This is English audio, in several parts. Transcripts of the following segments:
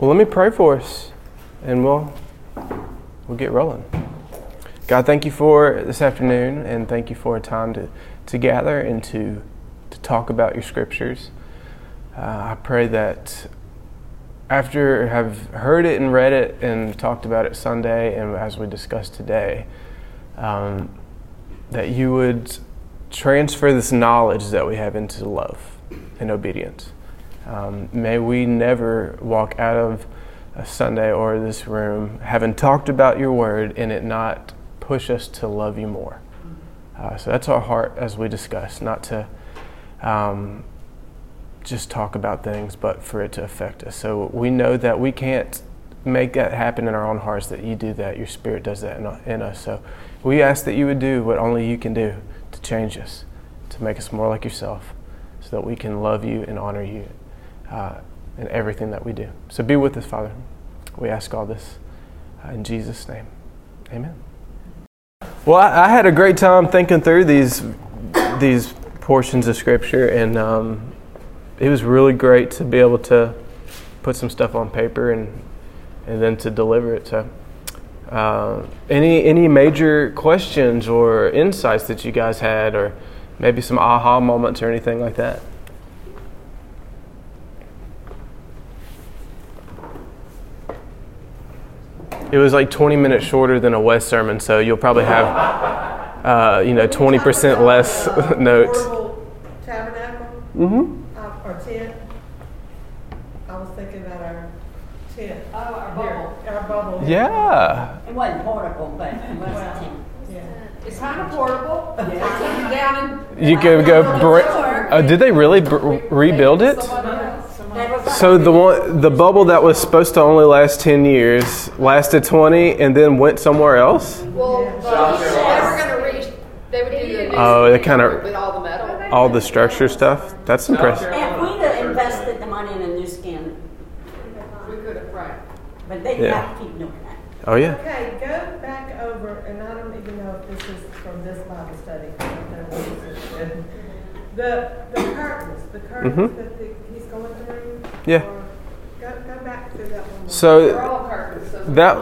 Well, let me pray for us, and we'll we'll get rolling. God, thank you for this afternoon, and thank you for a time to, to gather and to to talk about your scriptures. Uh, I pray that after have heard it and read it and talked about it Sunday, and as we discussed today, um, that you would transfer this knowledge that we have into love and obedience. Um, may we never walk out of a Sunday or this room having talked about your word and it not push us to love you more. Uh, so that's our heart as we discuss, not to um, just talk about things, but for it to affect us. So we know that we can't make that happen in our own hearts, that you do that. Your spirit does that in, in us. So we ask that you would do what only you can do to change us, to make us more like yourself, so that we can love you and honor you uh, in everything that we do. So be with us, Father. We ask all this uh, in Jesus' name. Amen. Well, I, I, had a great time thinking through these these portions of Scripture, and um, it was really great to be able to put some stuff on paper and and then to deliver it. So, uh, any any major questions or insights that you guys had, or maybe some aha moments or anything like that? It was like 20 minutes shorter than a Wes sermon, so you'll probably have, uh, you know, 20% less notes. Tabernacle? Mm-hmm. Uh, or tent? I was thinking about our tent. Oh, our bubble. Our bubble. Yeah. It wasn't portable, but it was a tent. It's kind of portable. They took it down and. You could go. Br- uh, did they really br- rebuild it? So the one, the bubble that was supposed to only last ten years lasted twenty, and then went somewhere else. Well, the- they were gonna reach, they would do the. Oh, they kinda- With all the metal. All the structure stuff. That's impressive. And we'd have invested the money in a new skin, We could have, right. but they Yeah. have to keep doing that. Oh yeah. Okay, go back over, and I don't even know if this is from this Bible study. I don't know what this is. The, the curtains, the curtains Mhm. the, he's going through. Yeah. Go, go back through that one. So all curtains, so. that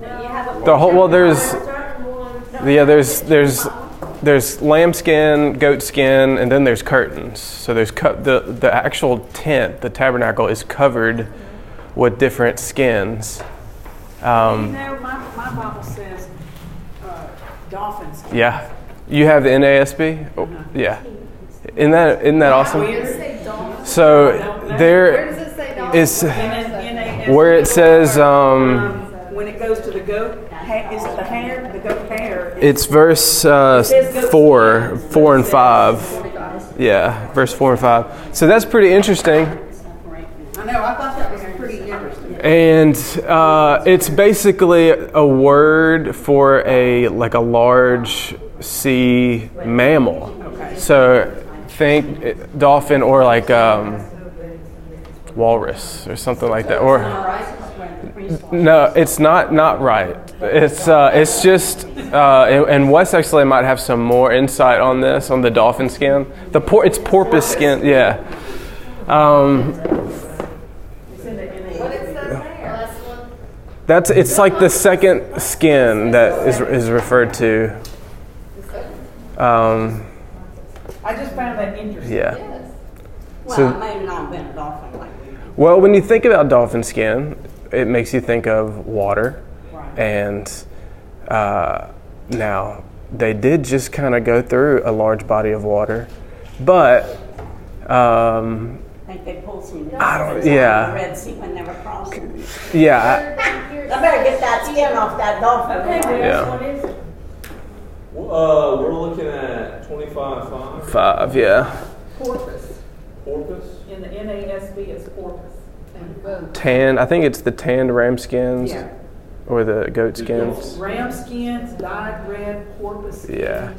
Now, you have a the whole well, there's Start from one. yeah, there's there's there's lambskin, goat skin, and then there's curtains. So there's co- the the actual tent, the tabernacle, is covered with different skins. You Um, know, my, my Bible says uh, dolphins. yeah, you have the NASB. Oh, yeah, isn't that isn't that awesome? So Where there does it say dog? is where it says um, Um, when it goes to the goat, is it the hair, the goat hair? it's verse uh, four, four and five. Yeah, verse four and five. So that's pretty interesting. I know, I thought that was pretty interesting. And uh, it's basically a word for a like a large sea mammal. So think uh, dolphin or like um, walrus or something like that. Or no, it's not not right. It's uh, it's just uh, and, and Wes actually might have some more insight on this on the dolphin skin. The por- it's porpoise skin. Yeah. Um. That's it's like the second skin that is is referred to. Um, I just found that interesting. yeah. Well, So- it may not have been a dolphin like Well, when you think about dolphin skin, it makes you think of water, Right. and uh, now they did just kind of go through a large body of water, but um, I think they pulled some. I don't- dolphins out of yeah. the Red Sea when they were crossing. yeah, I better get that skin off that dolphin. yeah, Uh, we're looking at twenty-five five. five, yeah, Porpoise. Porpoise. In the NASB, it's porpoise. tan. I think it's the tanned ram skins Yeah. or the goat skins. Ram skins, dyed red, porpoise. Yeah.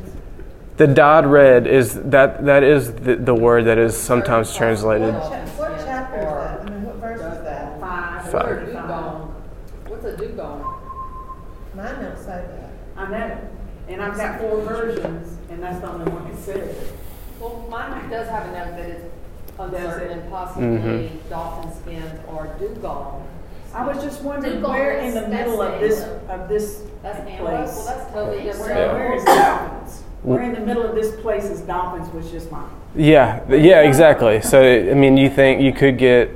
The dyed red is that that is the, the word that is sometimes translated. What cha- what chapter is that? I mean, what verse is that? Five. Five. Or dugong. What's a dugong? Mine don't say that. I know. And I've got four versions, and that's the only one that says it. Well, mine does have a note that it's uncertain it? and possibly mm-hmm. dolphin skins or dugong. I was just wondering Google where in the this, middle that's of this, annote. of this That's antelope, place. well, that's totally different. Where, where is dolphins? Where in the middle of this place is dolphins was just mine. Yeah, th- yeah, exactly. So I mean, you think you could get,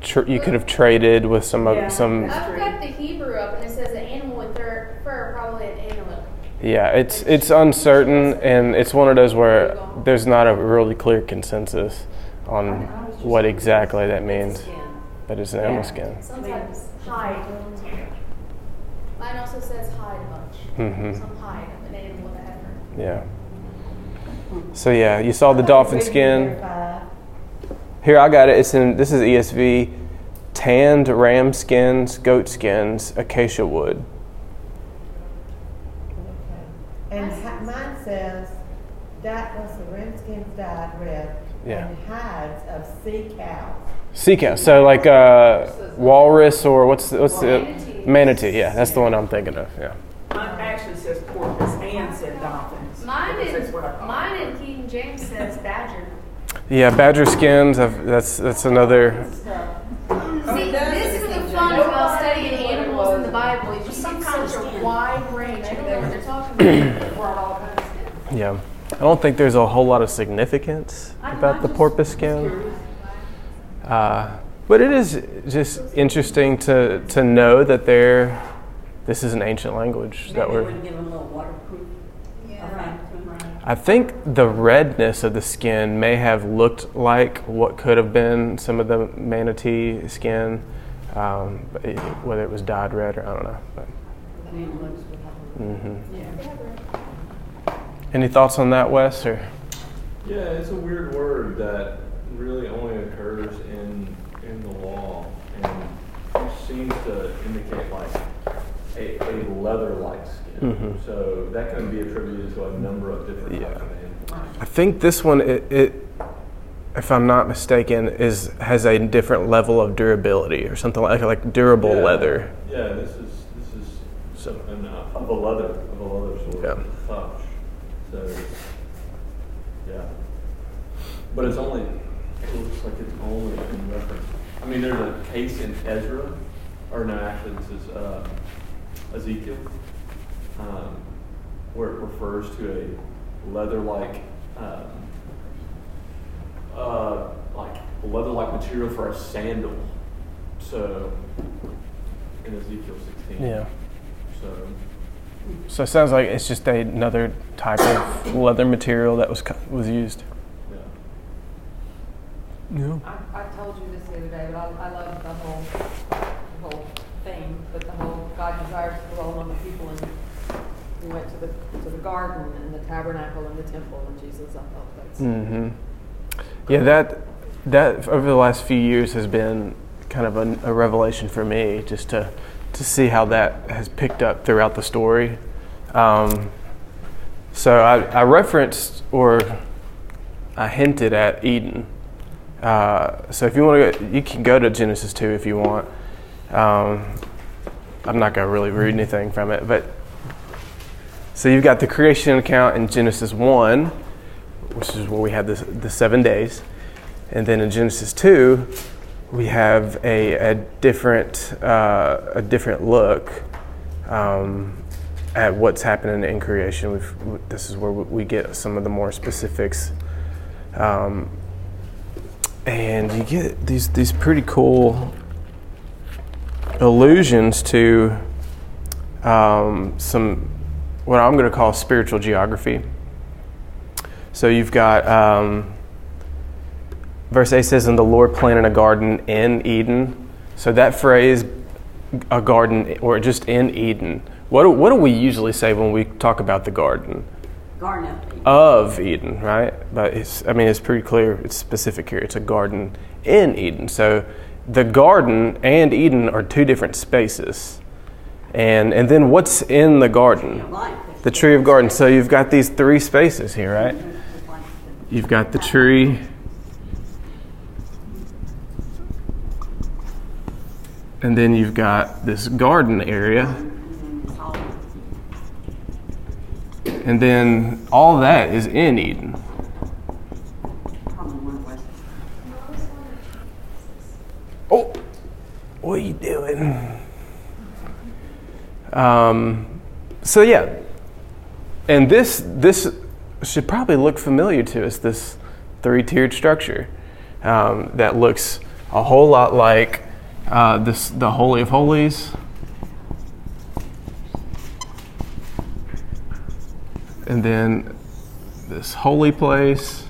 tr- you could have traded with some of Yeah. some. I've got the Hebrew up and it says an animal with fur, fur probably an antelope. Yeah, it's it's uncertain, and it's one of those where there's not a really clear consensus on what exactly that means. But it's an animal skin. Sometimes hide. Mine also says hide a bunch. hmm Some hide of an animal with a heifer. Yeah. So yeah, you saw the dolphin skin. Here I got it. It's in this is ESV. Tanned ram skins, goat skins, acacia wood. Okay. And hi- mine says, that was the ram skins dyed red. Yeah. And hides of sea cows. Sea cow. So like uh, walrus or what's the, what's the manatee? Yeah, that's the one I'm thinking of. Yeah. Mine actually says porpoise and said dolphins. Mine Porpoise is what I thought. mine in King James says badger. Yeah, badger skins. I've, that's that's another. See, this is the fun about studying animals in the Bible. You just see such a wide range. I don't know what they're talking about. Brought all kinds of stuff. Yeah, I don't think there's a whole lot of significance about the porpoise skin. Uh, but it is just interesting to to know that there. This is an ancient language that we're. we give them a little waterproof. around. I think the redness of the skin may have looked like what could have been some of the manatee skin, um, whether it was dyed red or I don't know. But, mhm. Any thoughts on that, Wes? Or Yeah, it's a weird word that really only occurs in in the law and seems to indicate like a, a leather-like skin. Mhm. So that can be attributed to a number of different Yeah. types of animals. I think this one, it, it, if I'm not mistaken, is has a different level of durability or something like like durable Yeah. letter. Yeah, this is so an, uh, of a leather of a leather sort Yeah. of touch. So yeah, but it's only it looks like it's only in reference. I mean, there's a case in Ezra, or no, actually this is uh, Ezekiel, um, where it refers to a leather-like. Um, uh, like leather-like material for a sandal. So in Ezekiel 16. Yeah. So So it sounds like it's just another type of leather material that was co- was used. yeah. Yeah. I, I told you this the other day, but I, I love the whole, the whole thing, but the whole God desires to dwell among the people and we went to the, to the garden and the tabernacle and the temple and Jesus, I thought that's. hmm Yeah, that that over the last few years has been kind of a, a revelation for me, just to to see how that has picked up throughout the story. Um, so I, I referenced or I hinted at Eden. Uh, so if you want to, you can go to Genesis two if you want. Um, I'm not going to really read anything from it, but so you've got the creation account in Genesis one which is where we had the seven days. And then in Genesis 2, we have a, a different uh, a different look um, at what's happening in creation. We've, this is where we get some of the more specifics, um, and you get these these pretty cool allusions to um, some what I'm going to call spiritual geography. So you've got um, verse 8 says, And the Lord planted a garden in Eden. So that phrase, a garden, or just in Eden, what do, what do we usually say when we talk about the garden? Garden of Eden. Of Eden, right? But it's, I mean, it's pretty clear, it's specific here. It's a garden in Eden. So the garden and Eden are two different spaces. And, and then what's in the garden? The tree of garden. So you've got these three spaces here, right? You've got the tree. And then you've got this garden area. And then all that is in Eden. Oh, what are you doing? Um, so yeah, and this this should probably look familiar to us. This three-tiered structure um, that looks a whole lot like uh, this the Holy of Holies. And then this holy place.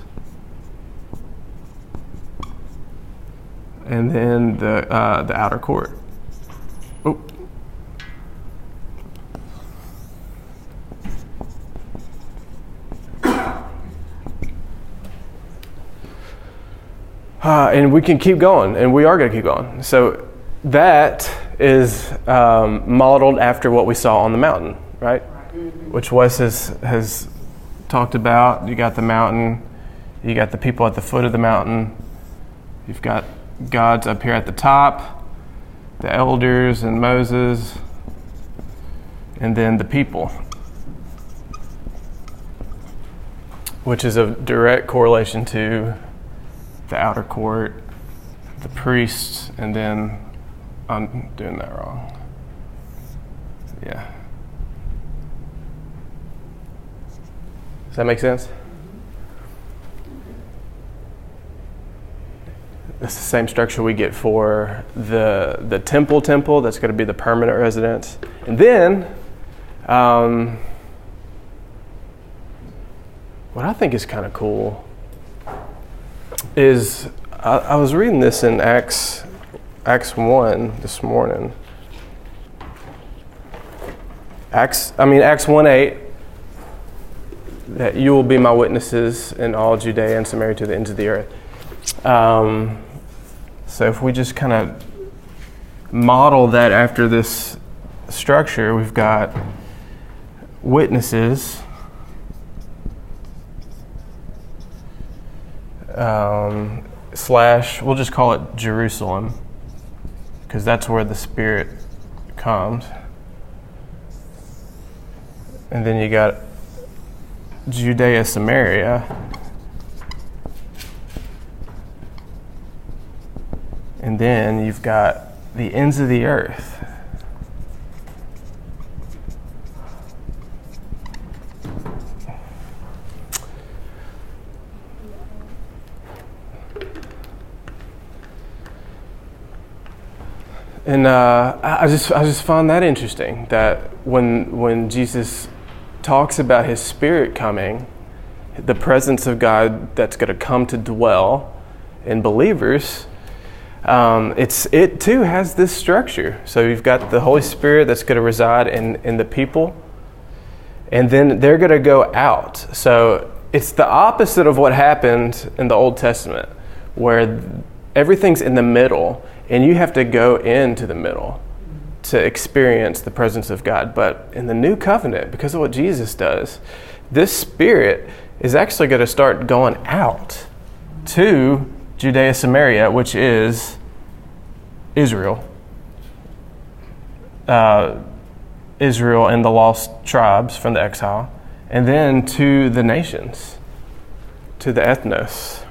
And then the, uh, the outer court. Oh. Uh, and we can keep going, and we are going to keep going. So that is um, modeled after what we saw on the mountain, right? Which Wes has, has talked about. You got the mountain, you got the people at the foot of the mountain, you've got God's up here at the top, the elders and Moses, and then the people, which is a direct correlation to the outer court, the priests, and then I'm doing that wrong. Yeah. Does that make sense? It's the same structure we get for the the temple temple. That's going to be the permanent residence, and then um, what I think is kind of cool is I, I was reading this in Acts Acts one this morning. Acts, I mean Acts one eight that you will be my witnesses in all Judea and Samaria to the ends of the earth. Um, so if we just kind of model that after this structure, we've got witnesses. Um, slash, we'll just call it Jerusalem, because that's where the Spirit comes. And then you got Judea, Samaria. And then you've got the ends of the earth. And uh, I just I just found that interesting that when when Jesus talks about his spirit coming, the presence of God that's going to come to dwell in believers. Um, it's it too has this structure. So you've got the Holy Spirit that's going to reside in in the people, and then they're going to go out. So it's the opposite of what happened in the Old Testament, where everything's in the middle, and you have to go into the middle to experience the presence of God. But in the new covenant, because of what Jesus does, this spirit is actually going to start going out to Judea Samaria, which is Israel. Uh, Israel and the lost tribes from the exile, and then to the nations, to the ethnos.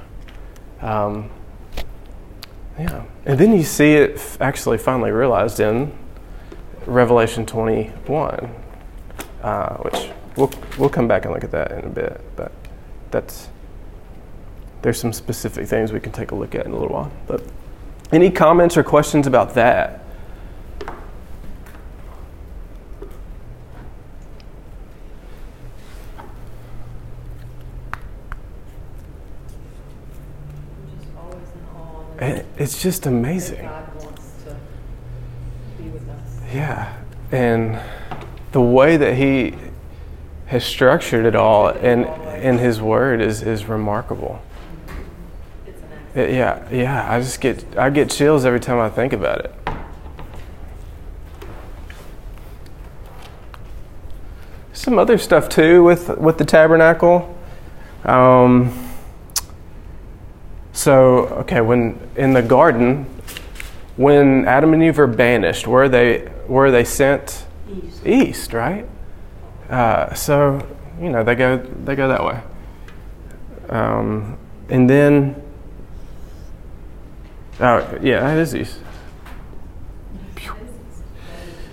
Um, yeah. And then you see it actually finally realized in Revelation 21, uh, which we'll, we'll come back and look at that in a bit, but that's there's some specific things we can take a look at in a little while. But any comments or questions about that? Just always in awe that It- It's just amazing. God wants to be with us. Yeah, and the way that he has structured it all in in his word is is remarkable. It- yeah, yeah. I just get I get chills every time I think about it. Some other stuff too with with the tabernacle. Um, so okay, when in the garden, when Adam and Eve are banished, where are they where are they sent? East. East, right? Uh, so you know they go they go that way. Um, and then, oh yeah, that is east.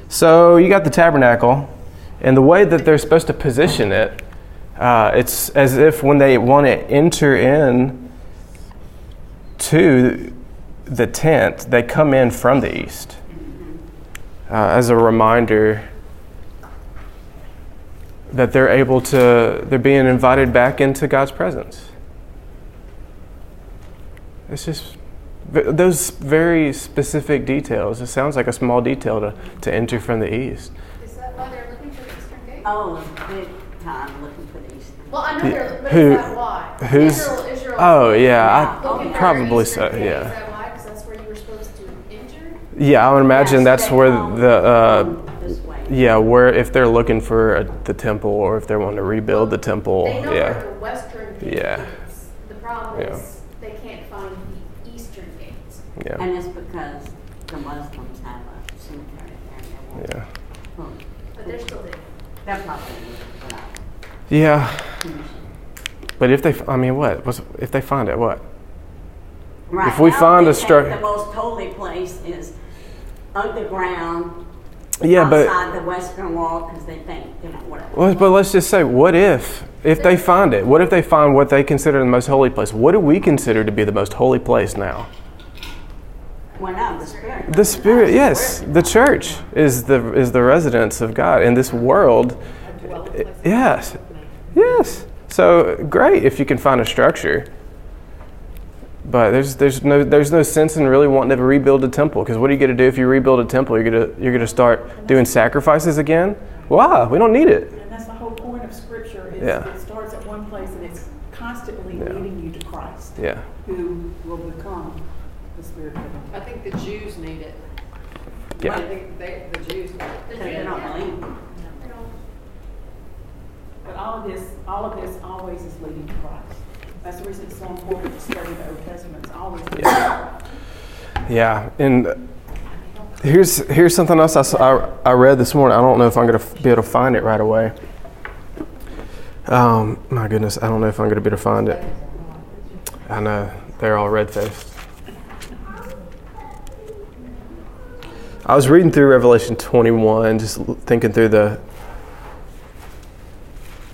So you got the tabernacle, and the way that they're supposed to position it, uh, it's as if when they want to enter in to the tent, they come in from the east. Uh, as a reminder that they're able to, they're being invited back into God's presence. It's just those very specific details. It sounds like a small detail to, to enter from the east. Is that why they're looking for the eastern gate? Oh, big time looking the east. Well, I know they're, but Who- is why? who's- Israel, Israel. Oh yeah, Yeah. I, probably so. eastern Yeah, that why? Because that's where you were supposed to enter? yeah. I would imagine Yes, that's where the uh, from This way. yeah, where if they're looking for a, the temple or if they want to rebuild the temple. They know Yeah, the western Yeah. is. The problem Yeah. is they can't find the eastern gates. yeah, And it's because the Muslims have a cemetery there. Yeah, well, But they're still there. They're probably without yeah. But if they, I mean, what? What's, if they find it, what? Right. If we find a structure, The most holy place is underground, Yeah, but outside the western wall, because they think, you know, whatever. Well, but let's just say, what if, if they find it? What if they find what they consider the most holy place? What do we consider to be the most holy place now? Well, no, the spirit. The Spirit, yes, the church is the is the residence of God in this world. Yes, yes. So great if you can find a structure. But there's there's no there's no sense in really wanting to rebuild a temple because what are you going to do if you rebuild a temple? You're gonna you're gonna start doing sacrifices again. Why? We don't need it. And that's the whole point of scripture, is Yeah. it starts at one place and it's constantly Yeah. leading you to Christ, Yeah. who will become the spirit of God. I think the Jews need it. Yeah. I think they, the Jews need it. Because they don't believe. But all of this, all of this always is leading to Christ. That's the reason it's so important to study the Old Testament. It's always to Yeah, and here's here's something else I, I, I read this morning. I don't know if I'm going to be able to find it right away. Um, my goodness, I don't know if I'm going to be able to find it. I know they're all red faced. I was reading through Revelation 21, just thinking through the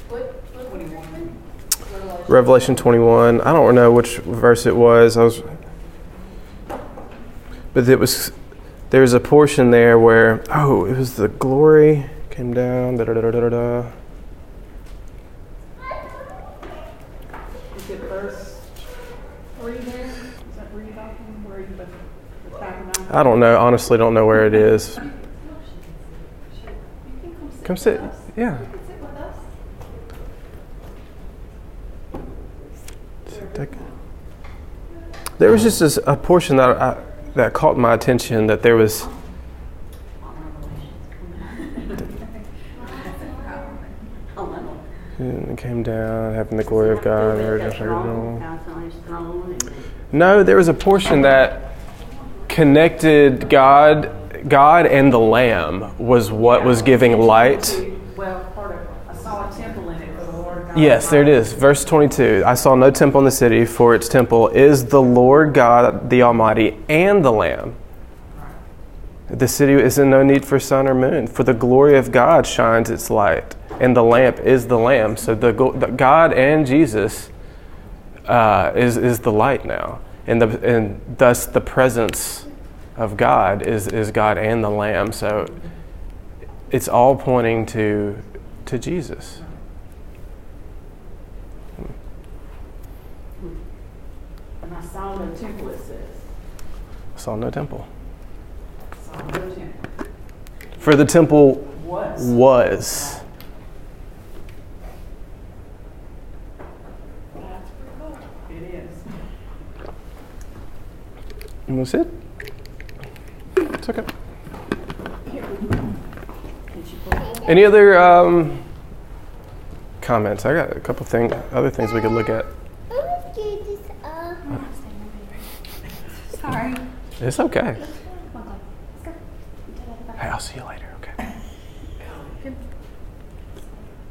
What, what, what, Revelation 21. I don't know which verse it was. I was, but it was there was a portion there where oh, it was the glory came down. Da da da da da da. Is it verse three there? Is that where you're talking, where you, the, the tabernacle? I don't know. Honestly, don't know where it is. Come sit. Yeah. Sit, take- There was just this, a portion that I, that caught my attention that there was. And came down, having the glory of God. No, there was a portion that connected God, God and the Lamb was what was giving light. Well, part of, I saw a temple in it for the Lord God. Yes, there it is. Verse 22. I saw no temple in the city, for its temple is the Lord God, the Almighty, and the Lamb. The city is in no need for sun or moon, for the glory of God shines its light, and the lamp is the Lamb. So the, the God and Jesus uh, is is the light now, and the and thus the presence of God is is God and the Lamb. So it's all pointing to to Jesus. And I saw no temple, it says. I saw no temple. Saw no temple. For the temple Was. was. That's pretty cool. It is. And that's it. It's okay. Any other um, comments? I got a couple things, other things we could look at. Sorry. It's okay. Hey, I'll see you later. Okay.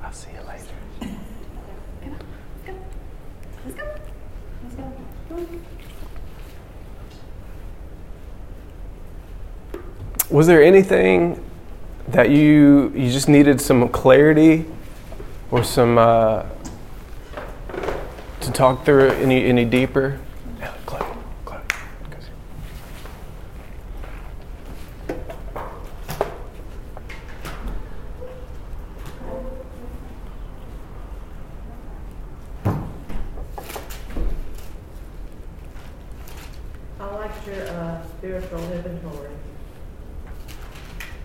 I'll see you later. Let's go. Let's go. Was there anything that you you just needed some clarity or some uh, to talk through any any deeper? Yeah, Chloe, Chloe, goes here. I liked your uh, spiritual inventory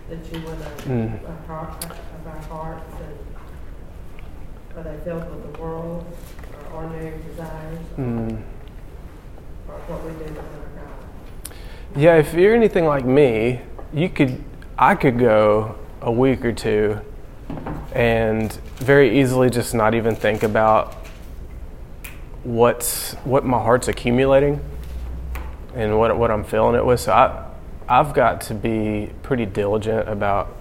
that you went Mm. over, our heart, of our hearts and are they filled with the world or ordinary desires Mm. or what we do with our God? Yeah, if you're anything like me, you could I could go a week or two and very easily just not even think about what's what my heart's accumulating and what what I'm filling it with. So I I've got to be pretty diligent about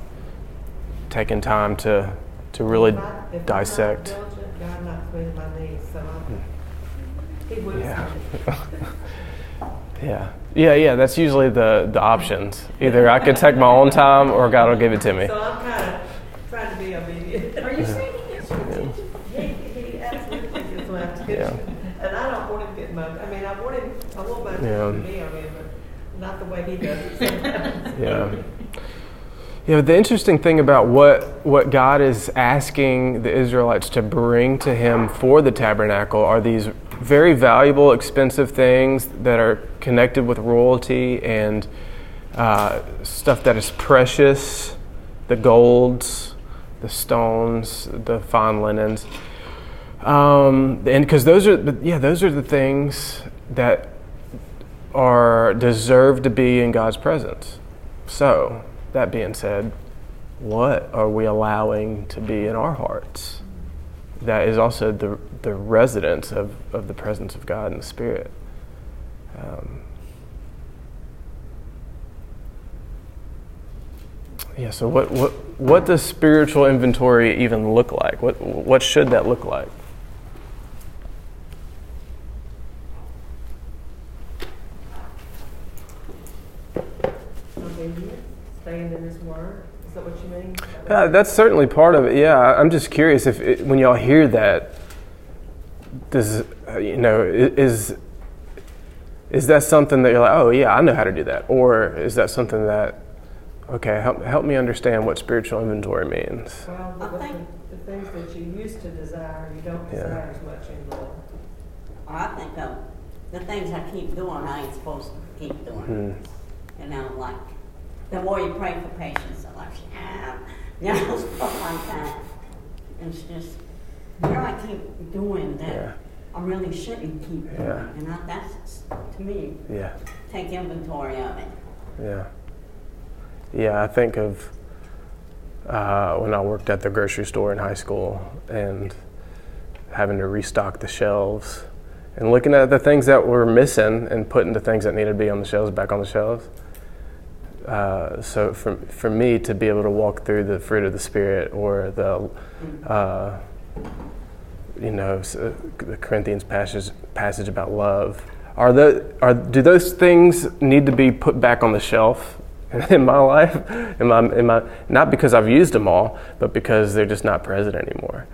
taking time to to really If I- if I'm dissect. diligent, God knocks me to my knees, so I'm, hmm. he Yeah. yeah. Yeah. Yeah, yeah, that's usually the the options. Either I could take my own time or God will give it to me. So I'm kind of trying to be obedient. Are you saying he gets your attention? He, he absolutely gets my attention. Yeah. And I don't want him to get my, I mean, I want him, I want my attention Yeah. to be on him, but not the way he does it sometimes. Yeah. Yeah, the interesting thing about what, what God is asking the Israelites to bring to Him for the tabernacle are these very valuable, expensive things that are connected with royalty and uh, stuff that is precious the golds, the stones, the fine linens. Um, and because those are, yeah, those are the things that are deserved to be in God's presence. So, that being said, what are we allowing to be in our hearts? That is also the, the residence of, of the presence of God and the Spirit. Um, yeah, so what, what, what does spiritual inventory even look like? What, what should that look like? In word, is that what you mean? Uh, that's certainly part of it. Yeah, I- I'm just curious if it, when y'all hear that, does you know is is that something that you're like, oh yeah, I know how to do that, or is that something that okay, help help me understand what spiritual inventory means? Well, I the, think- the, the things that you used to desire, you don't Yeah. desire as much anymore. I think of the things I keep doing, I ain't supposed to keep doing. Hmm. You know, like the more you pray for patience, the less you have. You know, stuff like that. It's just, know, I keep doing that. Yeah. I really shouldn't keep doing. Yeah. And I, that's, to me, Yeah, take inventory of it. yeah, yeah. I think of uh, when I worked at the grocery store in high school and having to restock the shelves and looking at the things that were missing and putting the things that needed to be on the shelves back on the shelves. Uh, so for, for me to be able to walk through the fruit of the spirit or the uh, you know s- uh, the Corinthians passage passage about love are the are do those things need to be put back on the shelf in my life? In my, in my not because I've used them all but because they're just not present anymore.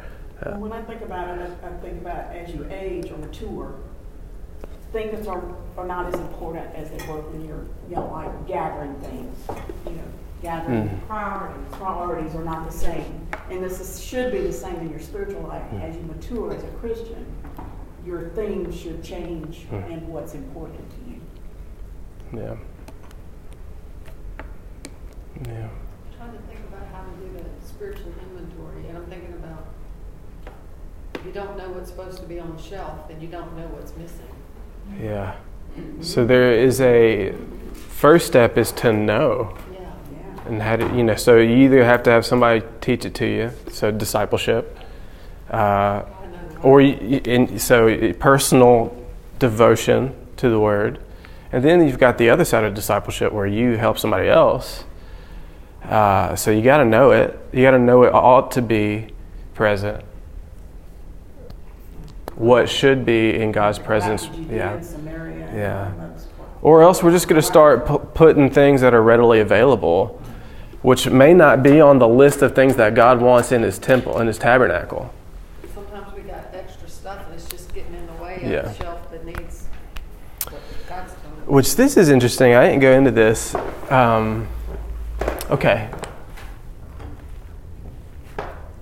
Well, when I think about it, I think about as you age or mature, things are, are not as important as they were when you're, you know, like gathering things. You know, gathering Mm. priorities, priorities are not the same. And this is, should be the same in your spiritual life. Mm. As you mature as a Christian, your things should change Mm. and what's important to you. yeah yeah I'm trying to think about how to do the spiritual inventory, and I'm thinking about if you don't know what's supposed to be on the shelf, then you don't know what's missing. Yeah. So there is a first step is to know. And how to you know so you either have to have somebody teach it to you so discipleship uh, I know the or you, so personal devotion to the word. And then you've got the other side of discipleship where you help somebody else uh, so you got to know it. You got to know it ought to be present what should be in god's presence Back in Judea yeah and Samaria and Yeah. all those places. or else we're just going to start pu- putting things that are readily available which may not be on the list of things that God wants in His temple, in His tabernacle. Sometimes we got extra stuff and it's just getting in the way of Yeah. the shelf that needs what God's doing. Which this is interesting. I didn't go into this. Um, okay.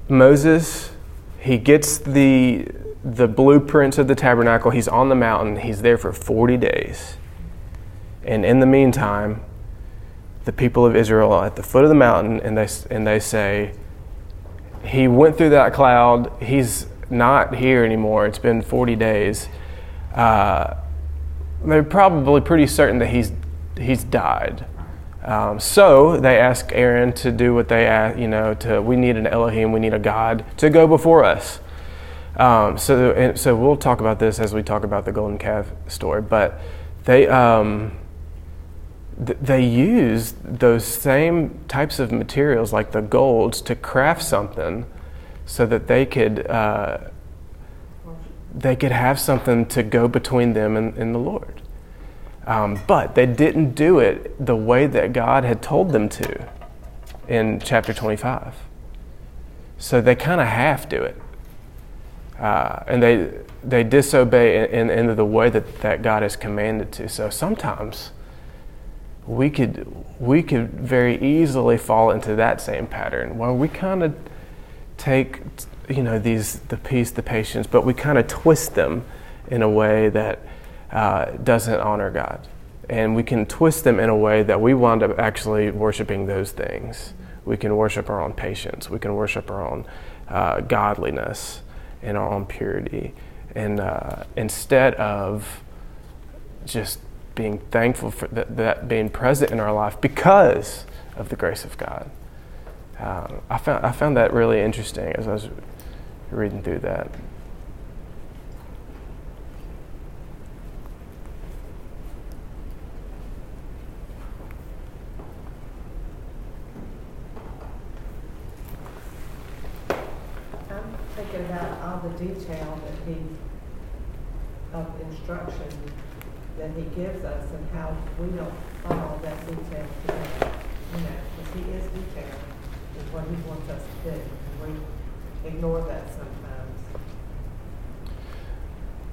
Moses, he gets the the blueprints of the tabernacle. He's on the mountain. He's there for 40 days. And in the meantime, the people of Israel are at the foot of the mountain and they and they say he went through that cloud. He's not here anymore. It's been 40 days. Uh, they're probably pretty certain that he's he's died. Um, so they ask Aaron to do what they ask, you know, to we need an Elohim, we need a God to go before us. Um, so so we'll talk about this as we talk about the golden calf story. But they um, th- they used those same types of materials like the golds to craft something so that they could uh, they could have something to go between them and, and the Lord. Um, but they didn't do it the way that God had told them to in chapter 25. So they kind of half do it. Uh, and they, they disobey in, in, in the way that, that God has commanded to. So sometimes we could, we could very easily fall into that same pattern where we kind of take you know these the peace the patience but we kind of twist them in a way that uh, doesn't honor god. And we can twist them in a way that we wind up actually worshiping those things. We can worship our own patience. We can worship our own uh, godliness and our own purity and uh, instead of just being thankful for that, that being present in our life because of the grace of god um, I found I found that really interesting as I was reading through that. I'm thinking about all the detail that he, of instruction that he gives us and how we don't follow that detail today. You know, because he is detailed, is what he wants us to do, and we ignore that sometimes.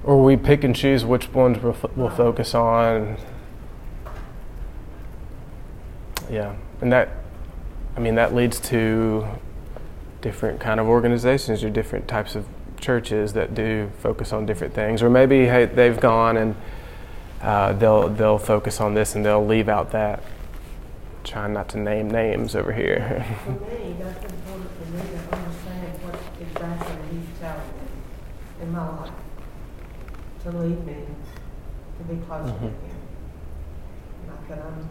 Or we pick and choose which ones we'll, we'll focus on. Yeah, and that, I mean, that leads to different kind of organizations or different types of churches that do focus on different things. Or maybe hey, they've gone and uh, they'll they'll focus on this and they'll leave out that. Trying not to name names over here. For me, that's important for me to understand what exactly he's telling me in my life, to lead me to be closer to Mhm. him. Not that I'm,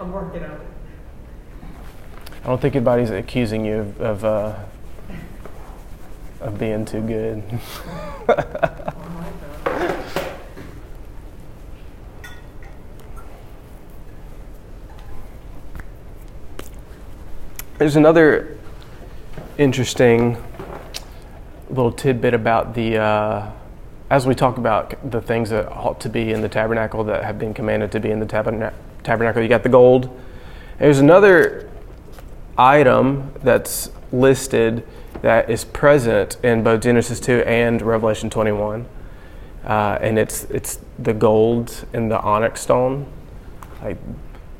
I'm working on it. I don't think anybody's accusing you of of, uh, of being too good. Oh, my God. There's another interesting little tidbit about the, uh, as we talk about the things that ought to be in the tabernacle that have been commanded to be in the taberna- tabernacle. You got the gold. There's another item that's listed that is present in both Genesis 2 and Revelation 21. Uh, and it's, it's the gold and the onyx stone. Like,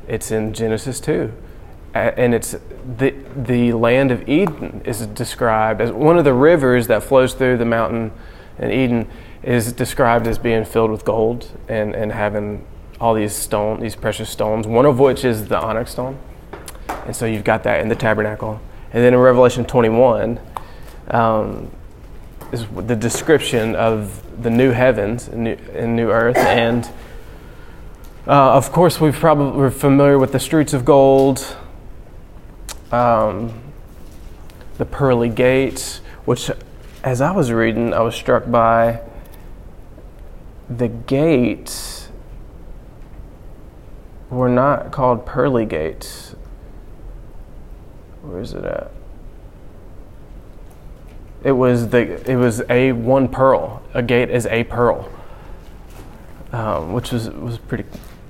it's in Genesis 2 a- and it's the the land of Eden is described as one of the rivers that flows through the mountain in Eden is described as being filled with gold and, and having all these stone these precious stones one of which is the onyx stone. And so you've got that in the tabernacle. And then in Revelation 21 um, is the description of the new heavens and new, and new earth. And uh, of course, we've probably we're familiar with the streets of gold, um, the pearly gates, which, as I was reading, I was struck by the gates were not called pearly gates. Where is it at? It was the it was a one pearl. A gate is a pearl, um, which was was pretty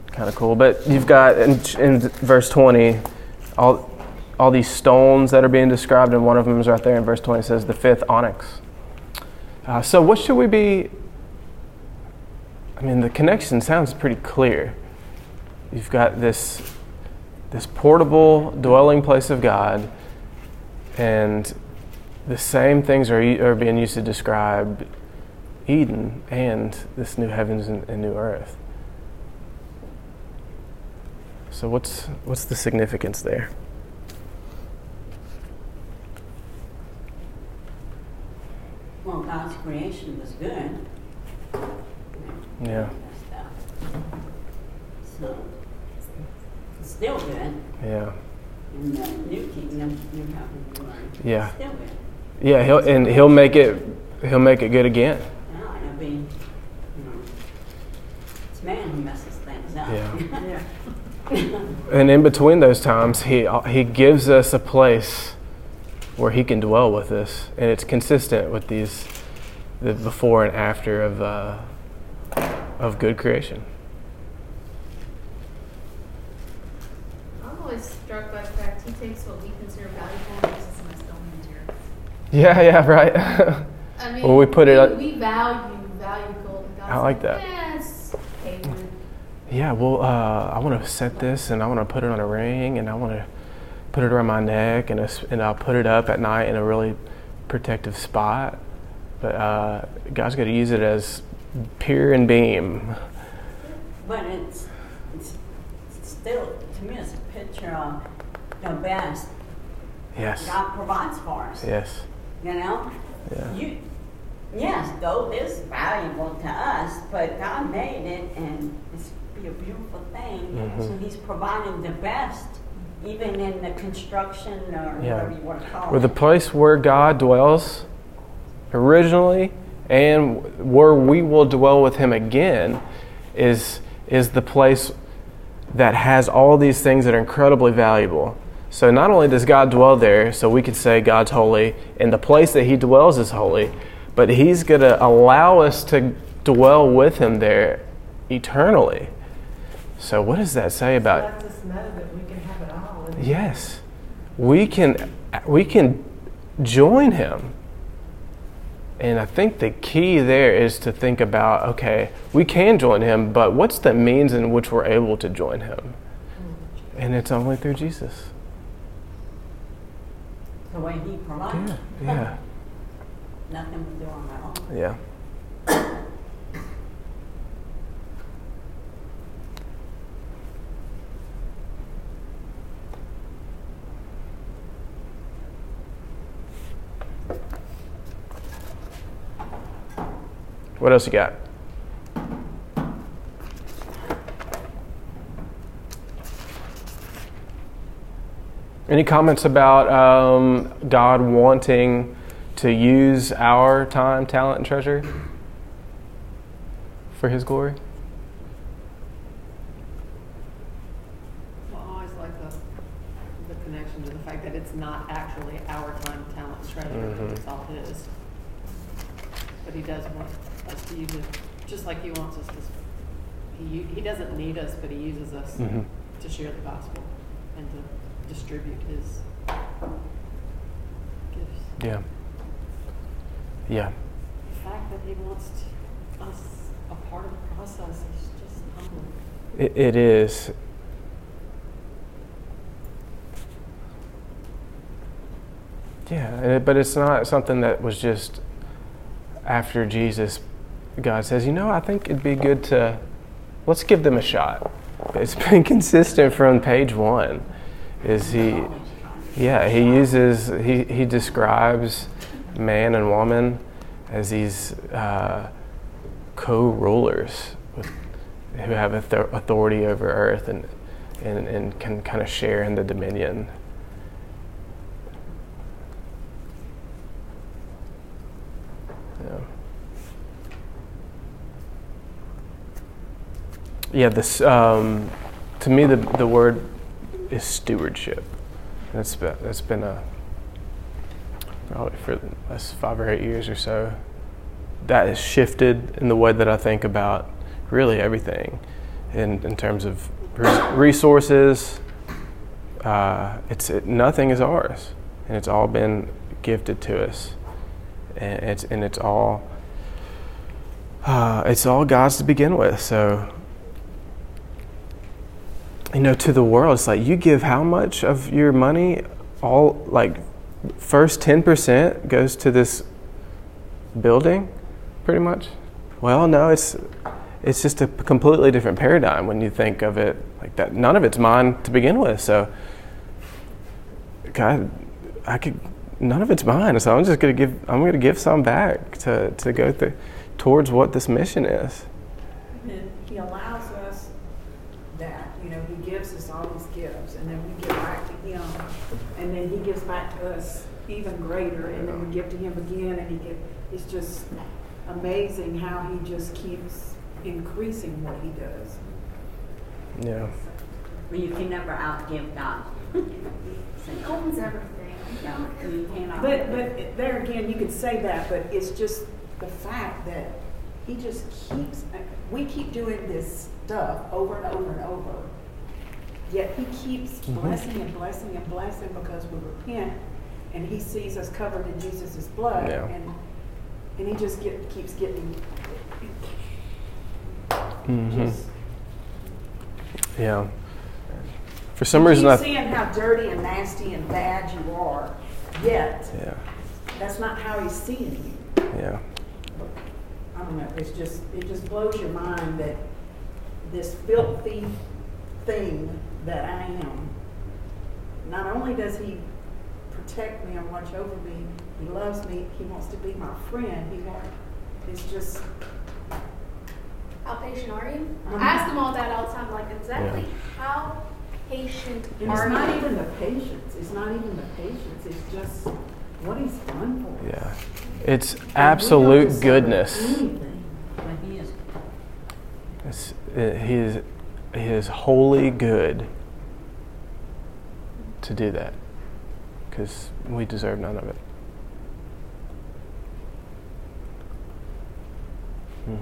kind of cool. But you've got in, in verse 20 all, all these stones that are being described, and one of them is right there in verse 20 it says, the fifth onyx. Uh, so, what should we be? I mean, the connection sounds pretty clear. You've got this, this portable dwelling place of God, and the same things are, are being used to describe Eden and this new heavens and, and new earth. So what's what's the significance there? Well, God's creation was good. Yeah. So, it's still good. Yeah. In the new kingdom, new heaven, new earth. Yeah. Still good. Yeah, he'll and he'll make it he'll make it good again. Be, you know, it's man who messes things up. Yeah. Yeah. And in between those times, he he gives us a place where he can dwell with us, and it's consistent with these the before and after of uh, of good creation. I'm always struck by the fact he takes what we consider valuable and uses them as stone materials. Yeah, yeah, right. I mean, Well, we put it- We, we value value gold. And God's I like that. Yes. Pavement. yeah, well, uh, I want to set this, and I want to put it on a ring, and I want to put it around my neck, and a and I'll put it up at night in a really protective spot. But uh, God's got to use it as pier and beam. But it's, it's still, to me, it's a picture of the best Yes. God provides for us. Yes. You know? Yeah. You, yes, gold is valuable to us, but God made it and it's be a beautiful thing. Mhm. So He's providing the best, even in the construction or Yeah. whatever you want to call Where the place where God dwells originally and where we will dwell with him again is is the place that has all these things that are incredibly valuable. So not only does God dwell there, so we could say God's holy and the place that he dwells is holy, but he's going to allow us to dwell with him there eternally. So what does that say about us know that we can have it Yes. We can we can join him. And I think the key there is to think about okay, we can join him, but what's the means in which we're able to join him? And it's only through Jesus. The way He provides. Yeah. Yeah. Nothing we do on our own. Yeah. What else you got? Any comments about um, God wanting to use our time, talent, and treasure for His glory? Well, I always like the, the connection to the fact that it's not actually our time, talent, and treasure, Mhm. it's all his. But he does want us to use it, just like he wants us to, he, he doesn't need us, but he uses us Mhm. to share the gospel and to distribute his gifts. Yeah. Yeah. The fact that he wants to, us a part of the process is just humbling. It, it is. Yeah, but it's not something that was just after Jesus. God says, you know, I think it'd be good to let's give them a shot. It's been consistent from page one. Is he? Yeah, he uses he he describes man and woman as these uh, co-rulers with, who have author- authority over earth and, and and can kind of share in the dominion. Yeah, this um, to me the the word is stewardship. That's been that's been a probably for the last five or eight years or so. That has shifted in the way that I think about really everything. in, in terms of resources. Uh, it's it, nothing is ours, and it's all been gifted to us, and it's and it's all uh, it's all God's to begin with. So you know, to the world, it's like you give how much of your money? All like first ten percent goes to this building, pretty much. Well, no, it's it's just a completely different paradigm when you think of it like that. None of it's mine to begin with, so God, I could none of it's mine. So I'm just gonna give I'm gonna give some back to to go through towards what this mission is. And he allows us that, you know, he gives us all these gifts, and then we give back to him, and then he gives back to us even greater, and then we give to him again, and he give, it's just amazing how he just keeps increasing what he does. Yeah. Well, you can never outgive God. He owns everything. No, you cannot. But, but there again, you could say that, but it's just the fact that he just keeps, uh, we keep doing this stuff over and over and over. Yet he keeps mm-hmm. blessing and blessing and blessing because we repent and he sees us covered in Jesus' blood. Yeah. And, and he just get, keeps getting, hmm just, Yeah. For some reason, I seeing how dirty and nasty and bad you are. Yet, yeah that's not how he's seeing you. yeah. I don't know, it's just, it just blows your mind that this filthy thing that I am, not only does he protect me and watch over me, he loves me, he wants to be my friend, he wants, it's just, How patient are you? Um, I ask them all that all the time, like exactly how patient and it's not even the patience, it's not even the patience, it's just what he's done for us. Yeah. It's And absolute goodness. he is It's, it, he, is, he is wholly good to do that because we deserve none of it. Hmm.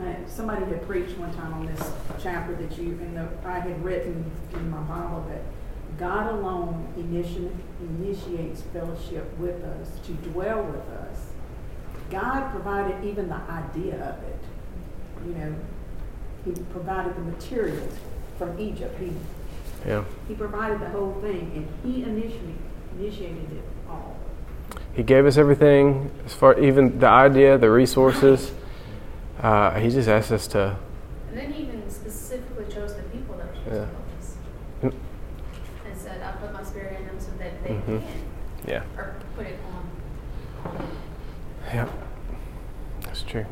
Uh, Somebody had preached one time on this chapter that you, the, I had written in my Bible that God alone initi- initiates fellowship with us, to dwell with us. God provided even the idea of it. You know, He provided the materials from Egypt. He, Yeah. he provided the whole thing, and He initially initiated it all. He gave us everything, as far even the idea, the resources. Uh, he just asked us to. And then he even specifically chose the people that were Yeah. supposed to Mm. focus. And said, I put my spirit in them so that they Mhm. can, Yeah. or put it on. on. Yeah. That's true.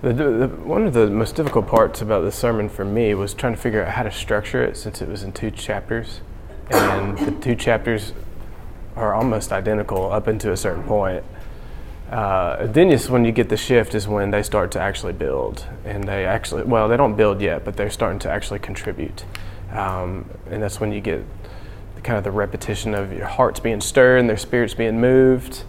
The, the, one of the most difficult parts about the sermon for me was trying to figure out how to structure it since it was in two chapters. And the two chapters are almost identical up into a certain point. Uh, then just when you get the shift is when they start to actually build. And they actually, well, they don't build yet, but they're starting to actually contribute. Um, and that's when you get the kind of the repetition of your hearts being stirred and their spirits being moved.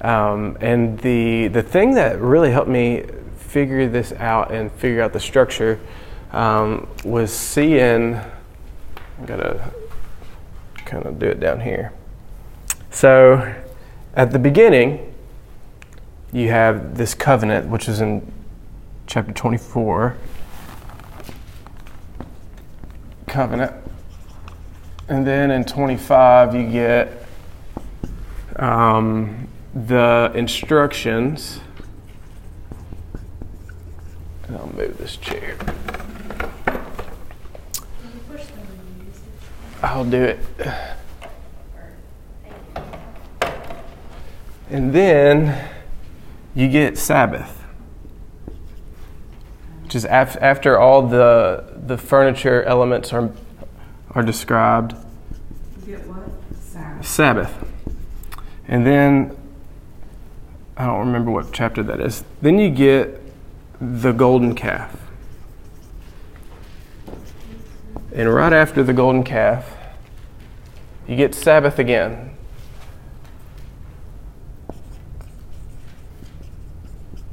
Um, and the the thing that really helped me figure this out and figure out the structure um, was seeing. I gotta kind of do it down here. So, at the beginning, you have this covenant, which is in chapter 24. Covenant. And then in 25, you get um, the instructions. And I'll move this chair. I'll do it. And then you get Sabbath, which is af- after all the, the furniture elements are, are described. You get what? Sabbath. Sabbath. And then, I don't remember what chapter that is. Then you get the golden calf. And right after the golden calf, you get Sabbath again.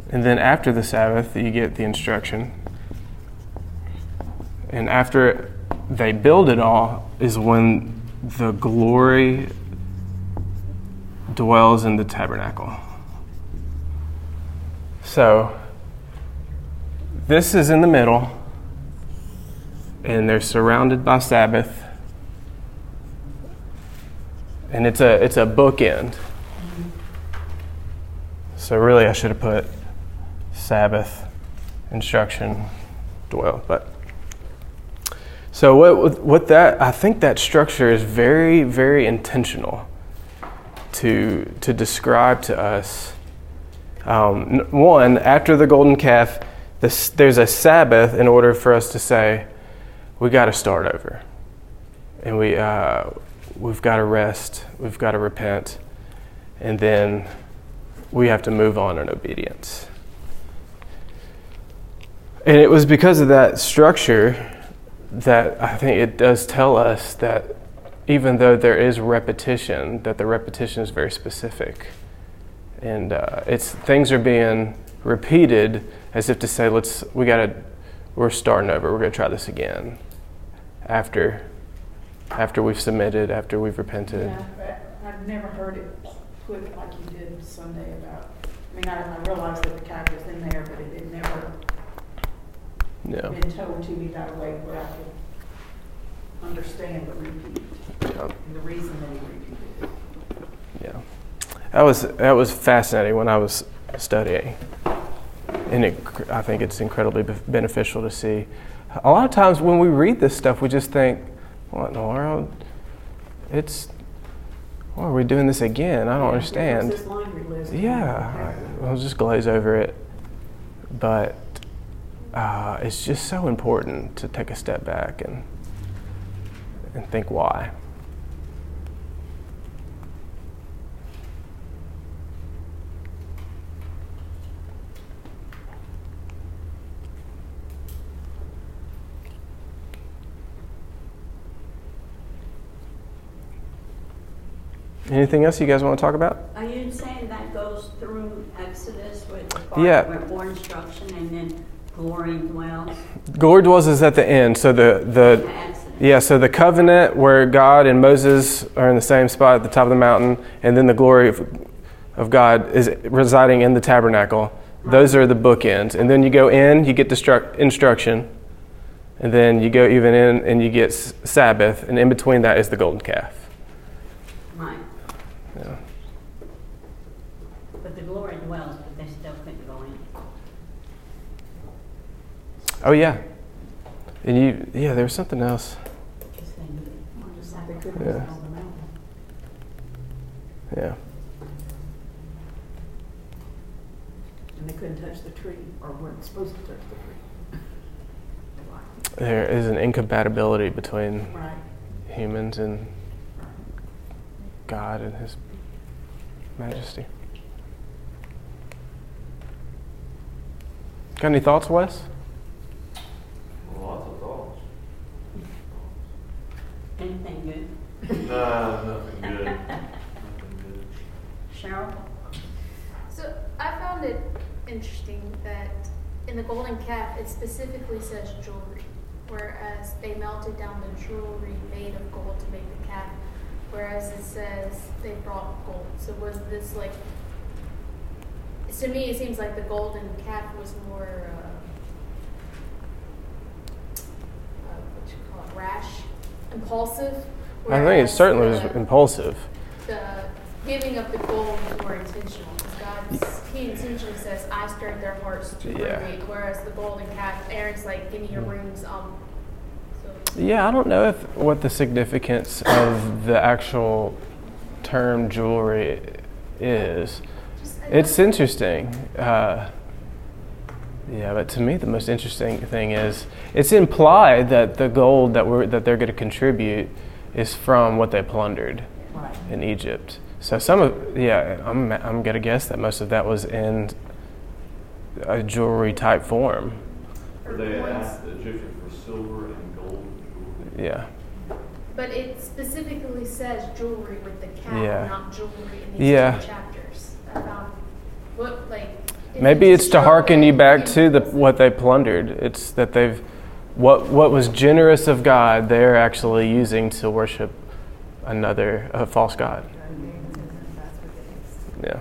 And then after the Sabbath, you get the instruction. And after they build it all, is when the glory dwells in the tabernacle. So, this is in the middle, and they're surrounded by Sabbath. And it's a, it's a bookend. So, really, I should have put Sabbath instruction dwell. But so what what that I think that structure is very very intentional to to describe to us. Um, one after the golden calf, there's a Sabbath in order for us to say we got to start over, and we uh, we've got to rest, we've got to repent, and then we have to move on in obedience. And it was because of that structure that I think it does tell us that even though there is repetition, that the repetition is very specific. And uh, it's things are being repeated as if to say, let's, we gotta, we're starting over, we're gonna try this again. After, after we've submitted, after we've repented. Yeah, I've never heard it put like you did Sunday about, I mean, I, I realized that the calf was in there, but it had never Yeah. been told to me that way where I could understand the repeat Yeah. and the reason that he repeated it. Yeah, that was that was fascinating when I was studying, and it, I think it's incredibly beneficial to see. A lot of times when we read this stuff, we just think, "What in the world? It's why are we doing this again? I don't Yeah, understand." It was this laundry list. Yeah, I- I'll just glaze over it, but uh, it's just so important to take a step back and and think why. Anything else you guys want to talk about? Are you saying that goes through Exodus with the Yeah. with more instruction and then glory dwells? Glory dwells is at the end. So the the Yeah, so the covenant where God and Moses are in the same spot at the top of the mountain, and then the glory of, of God is residing in the tabernacle. Those are the bookends, and then you go in, you get destru- instruction, and then you go even in and you get s- Sabbath, and in between that is the golden calf. Right. Yeah. But the glory dwells, but they still couldn't go in. Oh yeah, and you yeah, there was something else. Just they needed more Just like they Sabbath. couldn't Yeah. yeah. on the mountain. Yeah. And they couldn't touch the tree, or weren't supposed to touch the tree. There is an incompatibility between Right. humans and God and His majesty. Got any thoughts, Wes? Lots of thoughts. Anything good? Nah, nothing good. Nothing good. Cheryl? So I found it interesting that in the golden calf it specifically says jewelry, whereas they melted down the jewelry made of gold to make the calf, whereas it says they brought gold. So was this like? To me, it seems like the golden calf was more. Uh, uh, what you call it, rash, impulsive. I think it certainly was impulsive. the giving of the gold is more intentional. God's, he intentionally says, I stirred their hearts to Yeah. Whereas the golden calf, Aaron's like, give me your rings. Um, so Yeah, I don't know if what the significance of the actual term jewelry is. just, It's interesting. Uh, yeah, but to me, the most interesting thing is it's implied that the gold that we're that they're going to contribute is from what they plundered Right. in Egypt. So some of yeah, I'm I'm gonna guess that most of that was in a jewelry type form. Or they asked the Egyptians for silver and gold. Yeah. But it specifically says jewelry with the cap, Yeah. not jewelry in these Yeah. two chapters. I found, what, like. Maybe it's to show hearken you back to the what they plundered. It's that they've what what was generous of God, they're actually using to worship another a false god. Yeah.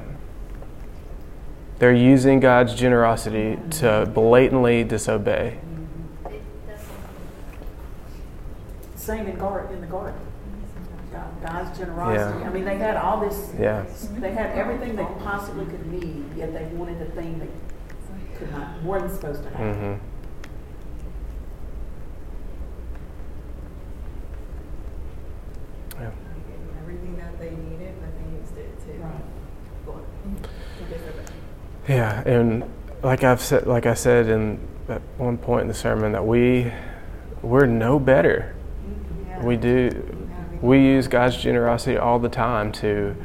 They're using God's generosity to blatantly disobey. Same in guard, in the garden. God- God's generosity. Yeah. I mean, they had all this, Yeah. they had everything they possibly could need, yet they wanted the thing that could not, wasn't supposed to happen. hmm Yeah. Everything that they needed, but they used it to. Right. go on. To disobey. Yeah, and like I've said, like I said in at one point in the sermon, that we we're no better. Yeah. We do. We use God's generosity all the time to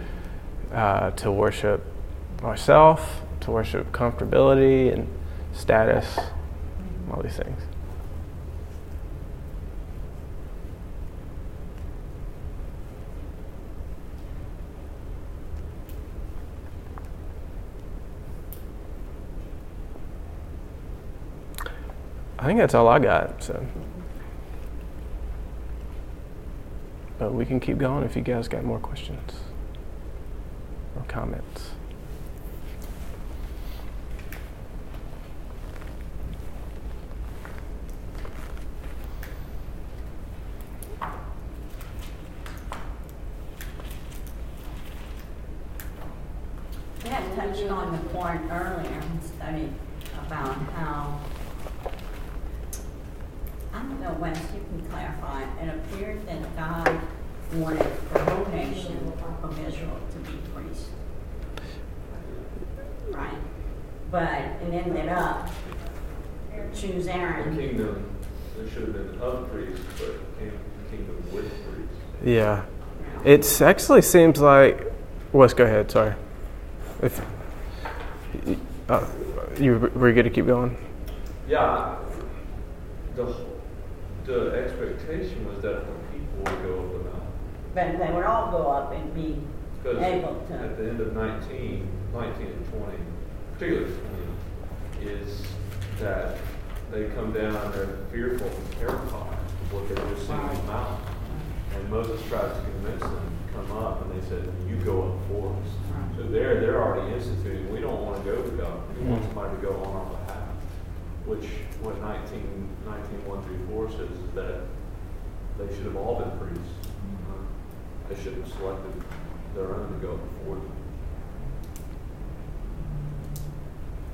uh, to worship ourselves, to worship comfortability and status, all these things. Think that's all I got. So, but we can keep going if you guys got more questions or comments. We had touched on the point earlier, and studied about how, I don't know, Wes, you can clarify, it appeared that God wanted the whole nation of Israel to be priests. Right? But it ended up, choose Aaron. The kingdom, there should have been of priests, but the kingdom with priests. Yeah, it actually seems like. Wes, go ahead. Sorry. If uh, you were you good to keep going. Yeah, the, the expectation was that the people would go up the mountain. But they would all go up and be able to. at the end of 19, 19 and 20, particularly 20, is that they come down and they're fearful and terrified of what they're just seeing on the mountain. And Moses tries to convince them to come up, and they said, You go up for us. So there, they're already instituting, we don't want to go to God. We want somebody to go on our behalf. Which, what 19, 19 1 through 4 says is that they should have all been priests. Mm-hmm. They should have selected their own to go before them.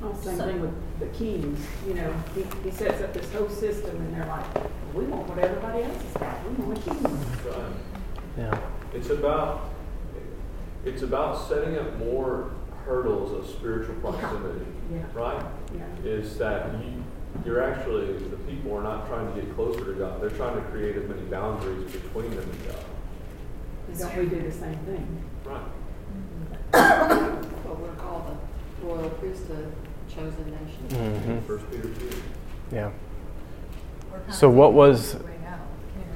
Oh, Same So- thing with the kings, you know, he, he sets up this whole system and they're like, we want what everybody else has got, we want a king. Right. Yeah. It's about, it's about setting up more hurdles of spiritual proximity, Yeah, right? yeah. Is that you, you're actually, the people are not trying to get closer to God. They're trying to create as many boundaries between them and God. And Don't we do the same thing? Right. What we're called the royal priesthood, chosen nation. hmm First Peter two. Yeah. So what was- out,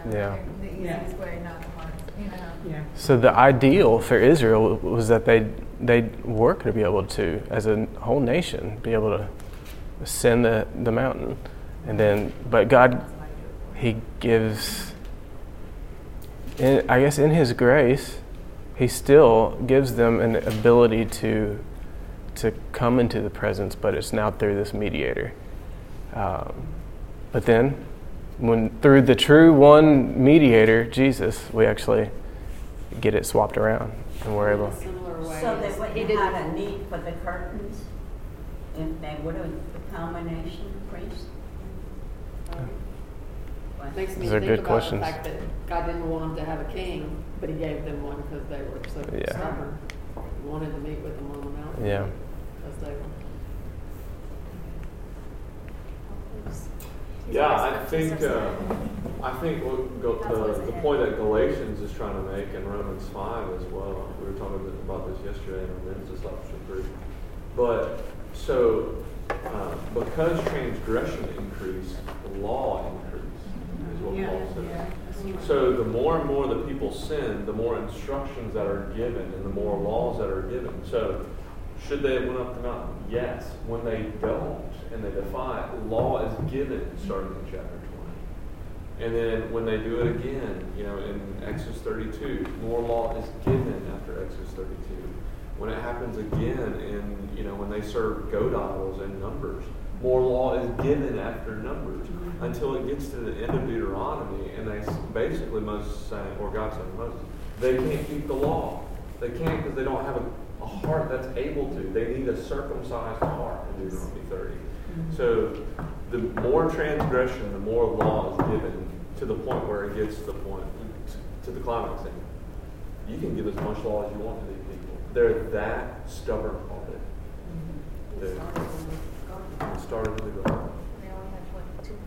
you know, Yeah. The Yeah. way, not the hardest, you know. Yeah. So the ideal for Israel was that they they were going to be able to, as a whole nation, be able to ascend the, the mountain, and then, but God, He gives, in, I guess, in His grace, He still gives them an ability to to come into the presence, but it's now through this mediator. Um, but then, when through the true one mediator, Jesus, we actually get it swapped around, and we're able. In a similar way. So they as- he wouldn't didn't- have a need for the curtains if they would have become a nation priest? What? Makes me These are think good about questions. the fact that God didn't want them to have a king, but he gave them one because they were so Yeah. stubborn. He Wanted to meet with them on the mountain. Yeah. Because they were. Yeah, I think, uh, I think what go, the, the point that Galatians is trying to make in Romans five as well, we were talking a bit about this yesterday in our men's discipleship group. But, so, uh, because transgression increased, the law increased, is what Yeah, Paul yeah, right. So the more and more the people sin, the more instructions that are given and the more laws that are given. So should they have went up the mountain? Yes. When they don't and they defy it, law is given starting in chapter 20. And then when they do it again, you know, in Exodus 32, more law is given after Exodus 32. When it happens again in, you know, when they serve goat idols in Numbers, more law is given after Numbers mm-hmm. until it gets to the end of Deuteronomy, and they basically Moses saying, or God saying to Moses, they can't keep the law. They can't because they don't have a, a heart that's able to. They need a circumcised heart in Deuteronomy 30. Mm-hmm. So the more transgression, the more law is given to the point where it gets to the point, to the climax. And you can give as much law as you want to. They're that stubborn of it. Mm-hmm. It They- started in the garden. It started in the garden. They only had what, two,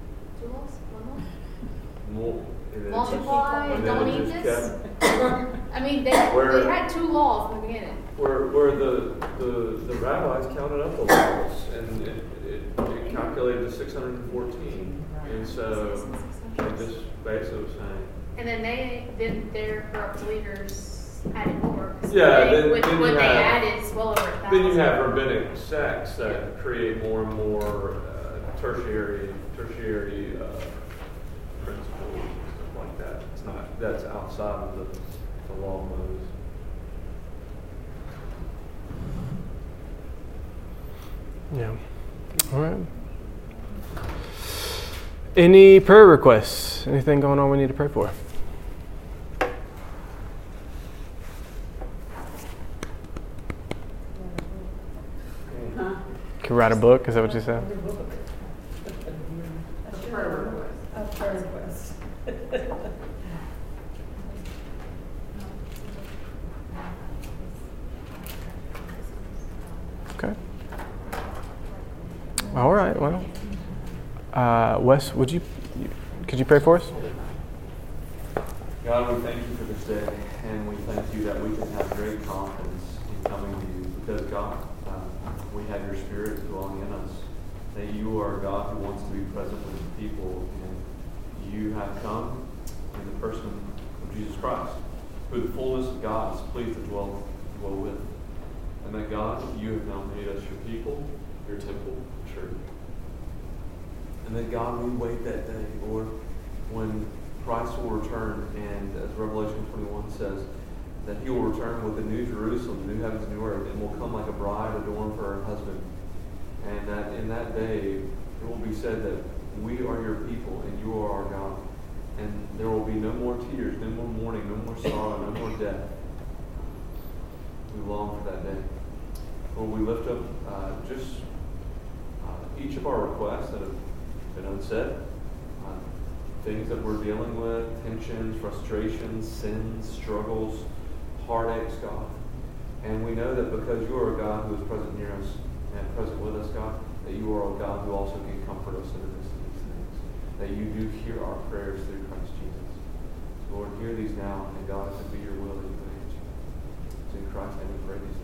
two laws, one law? More, and then it just- Multiply don't eat this? I mean, they, Where- they had two laws in the beginning. Where, where the, the, the rabbis counted up the laws, and it, it, it calculated to six hundred and fourteen. And so, they just basically was saying, And then they, then their corrupt leaders added more. 'cause Yeah, they- then- What, then you what they have- added is well over a thousand. then you have rabbinic sects that create more and more uh, tertiary, tertiary, uh, principles and stuff like that. It's not, that's outside of the, the law of Moses. Yeah. All right. Any prayer requests? Anything going on we need to pray for? Can write a book? Is that what you said? A prayer request. Okay. All right. Well, uh, Wes, would you could you pray for us? God, we thank you for this day, and we thank you that we can have great confidence in coming to you because, God, have your Spirit dwelling in us. That you are God who wants to be present with his people, and you have come in the person of Jesus Christ, who the fullness of God is pleased to dwell, dwell with. And that, God, you have now made us your people, your temple, church. And that God, we wait that day, Lord, when Christ will return, and as Revelation 21 says, that he will return with the new Jerusalem, the new heavens, new earth, and will come like a bride adorned for her husband. And that in that day, it will be said that we are your people, and you are our God. And there will be no more tears, no more mourning, no more sorrow, no more death. We long for that day. Lord, we lift up uh, just uh, each of our requests that have been unsaid, uh, things that we're dealing with, tensions, frustrations, sins, struggles, heartaches, God. And we know that because you are a God who is present near us and present with us, God, that you are a God who also can comfort us in the midst of these things. That you do hear our prayers through Christ Jesus. So Lord, hear these now, and God, if it be your will that you may. It's in Christ and we pray these